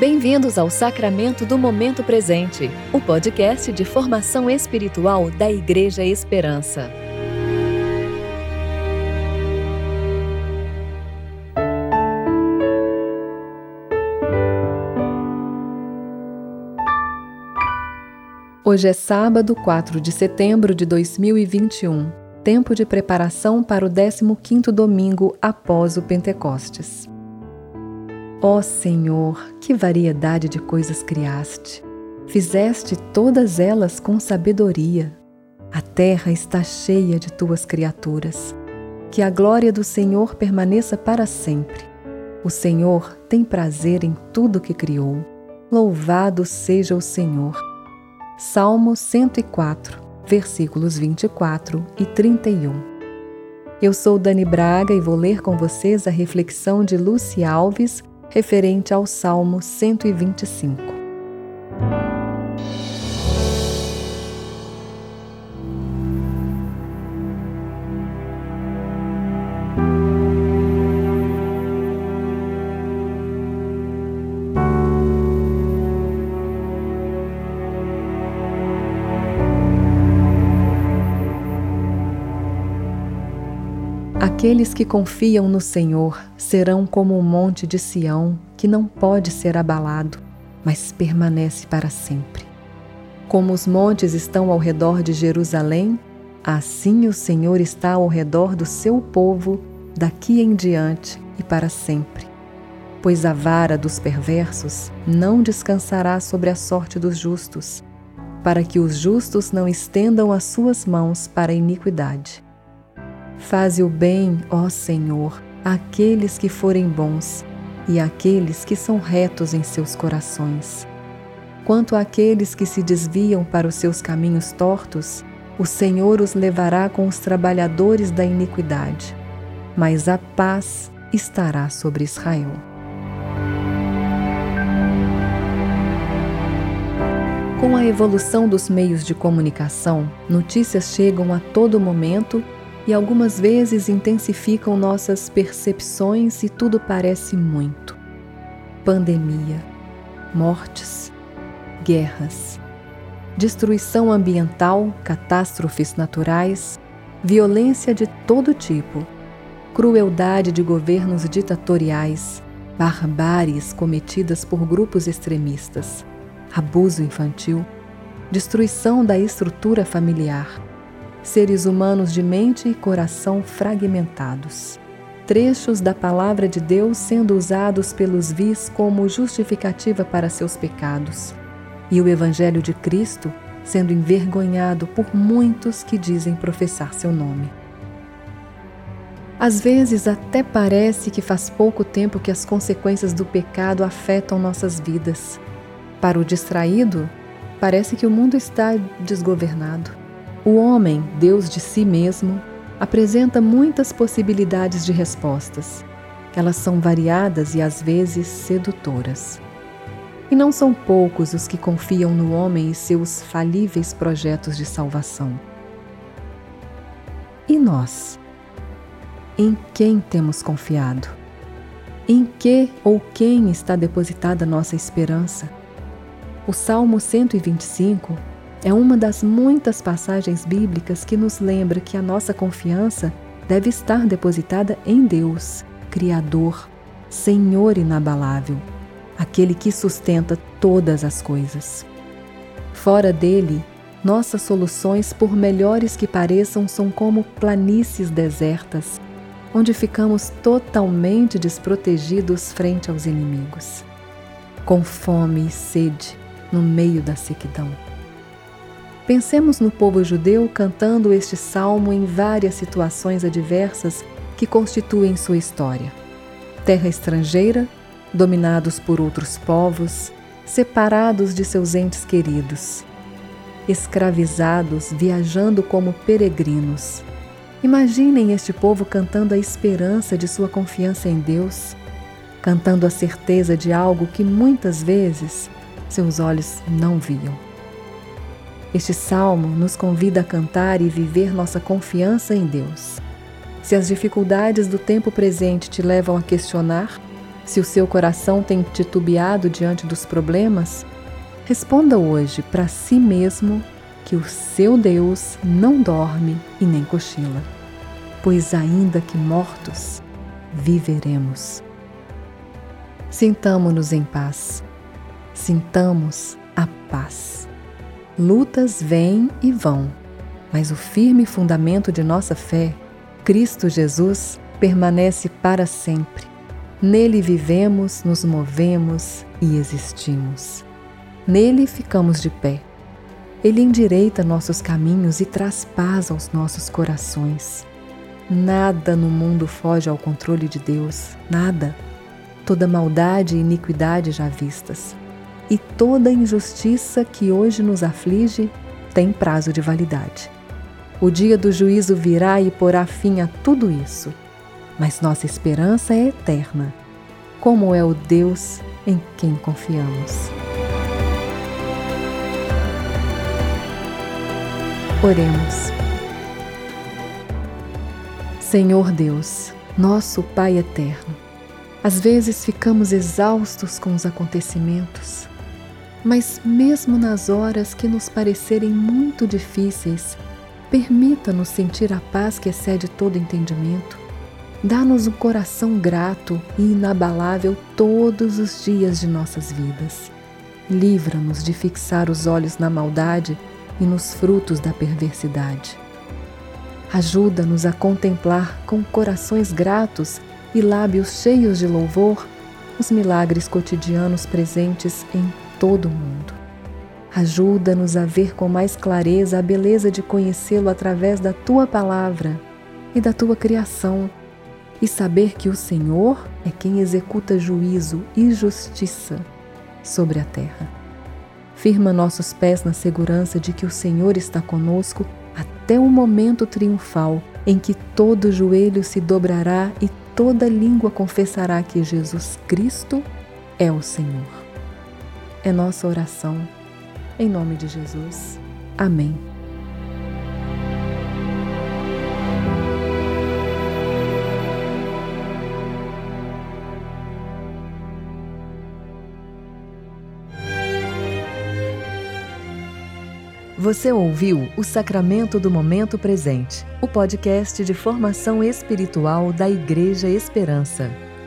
Bem-vindos ao Sacramento do Momento Presente, o podcast de formação espiritual da Igreja Esperança. Hoje é sábado, 4 de setembro de 2021, tempo de preparação para o 15º domingo após o Pentecostes. Ó Senhor, que variedade de coisas criaste! Fizeste todas elas com sabedoria. A terra está cheia de tuas criaturas. Que a glória do Senhor permaneça para sempre. O Senhor tem prazer em tudo que criou. Louvado seja o Senhor. Salmo 104, versículos 24 e 31. Eu sou Dani Braga e vou ler com vocês a reflexão de Lucy Alves referente ao Salmo 125. Aqueles que confiam no Senhor serão como o monte de Sião, que não pode ser abalado, mas permanece para sempre. Como os montes estão ao redor de Jerusalém, assim o Senhor está ao redor do seu povo, daqui em diante e para sempre. Pois a vara dos perversos não descansará sobre a sorte dos justos, para que os justos não estendam as suas mãos para a iniquidade. Faze o bem, ó Senhor, àqueles que forem bons e àqueles que são retos em seus corações. Quanto àqueles que se desviam para os seus caminhos tortos, o Senhor os levará com os trabalhadores da iniquidade, mas a paz estará sobre Israel. Com a evolução dos meios de comunicação, notícias chegam a todo momento e algumas vezes intensificam nossas percepções e tudo parece muito. Pandemia, mortes, guerras, destruição ambiental, catástrofes naturais, violência de todo tipo, crueldade de governos ditatoriais, barbáries cometidas por grupos extremistas, abuso infantil, destruição da estrutura familiar seres humanos de mente e coração fragmentados. Trechos da palavra de Deus sendo usados pelos vis como justificativa para seus pecados, e o Evangelho de Cristo sendo envergonhado por muitos que dizem professar seu nome. Às vezes até parece que faz pouco tempo que as consequências do pecado afetam nossas vidas. Para o distraído, parece que o mundo está desgovernado. O homem, Deus de si mesmo, apresenta muitas possibilidades de respostas. Elas são variadas e às vezes sedutoras. E não são poucos os que confiam no homem e seus falíveis projetos de salvação. E nós? Em quem temos confiado? Em que ou quem está depositada nossa esperança? O Salmo 125 é uma das muitas passagens bíblicas que nos lembra que a nossa confiança deve estar depositada em Deus, Criador, Senhor inabalável, aquele que sustenta todas as coisas. Fora dele, nossas soluções, por melhores que pareçam, são como planícies desertas, onde ficamos totalmente desprotegidos frente aos inimigos, com fome e sede no meio da sequidão. Pensemos no povo judeu cantando este salmo em várias situações adversas que constituem sua história. Terra estrangeira, dominados por outros povos, separados de seus entes queridos, escravizados, viajando como peregrinos. Imaginem este povo cantando a esperança de sua confiança em Deus, cantando a certeza de algo que muitas vezes seus olhos não viam. Este salmo nos convida a cantar e viver nossa confiança em Deus. Se as dificuldades do tempo presente te levam a questionar Se o seu coração tem titubeado diante dos problemas, responda hoje para si mesmo que o seu Deus não dorme e nem cochila, pois ainda que mortos, viveremos. Sintamo-nos em paz, sintamos a paz. Lutas vêm e vão, mas o firme fundamento de nossa fé, Cristo Jesus, permanece para sempre. Nele vivemos, nos movemos e existimos. Nele ficamos de pé. Ele endireita nossos caminhos e traz paz aos nossos corações. Nada no mundo foge ao controle de Deus, nada. Toda maldade e iniquidade já vistas, e toda injustiça que hoje nos aflige tem prazo de validade. O dia do juízo virá e porá fim a tudo isso mas nossa esperança é eterna, como é o Deus em quem confiamos. Oremos. Senhor Deus, nosso Pai eterno, às vezes ficamos exaustos com os acontecimentos, mas mesmo nas horas que nos parecerem muito difíceis, permita-nos sentir a paz que excede todo entendimento Dá-nos um coração grato e inabalável todos os dias de nossas vidas. Livra-nos de fixar os olhos na maldade e nos frutos da perversidade. Ajuda-nos a contemplar com corações gratos e lábios cheios de louvor os milagres cotidianos presentes em todo mundo. Ajuda-nos a ver com mais clareza a beleza de conhecê-lo através da tua palavra e da tua criação e saber que o Senhor é quem executa juízo e justiça sobre a terra. Firma nossos pés na segurança de que o Senhor está conosco até o momento triunfal em que todo joelho se dobrará e toda língua confessará que Jesus Cristo é o Senhor. É nossa oração. Em nome de Jesus. Amém. Você ouviu o Sacramento do Momento Presente, o podcast de formação espiritual da Igreja Esperança.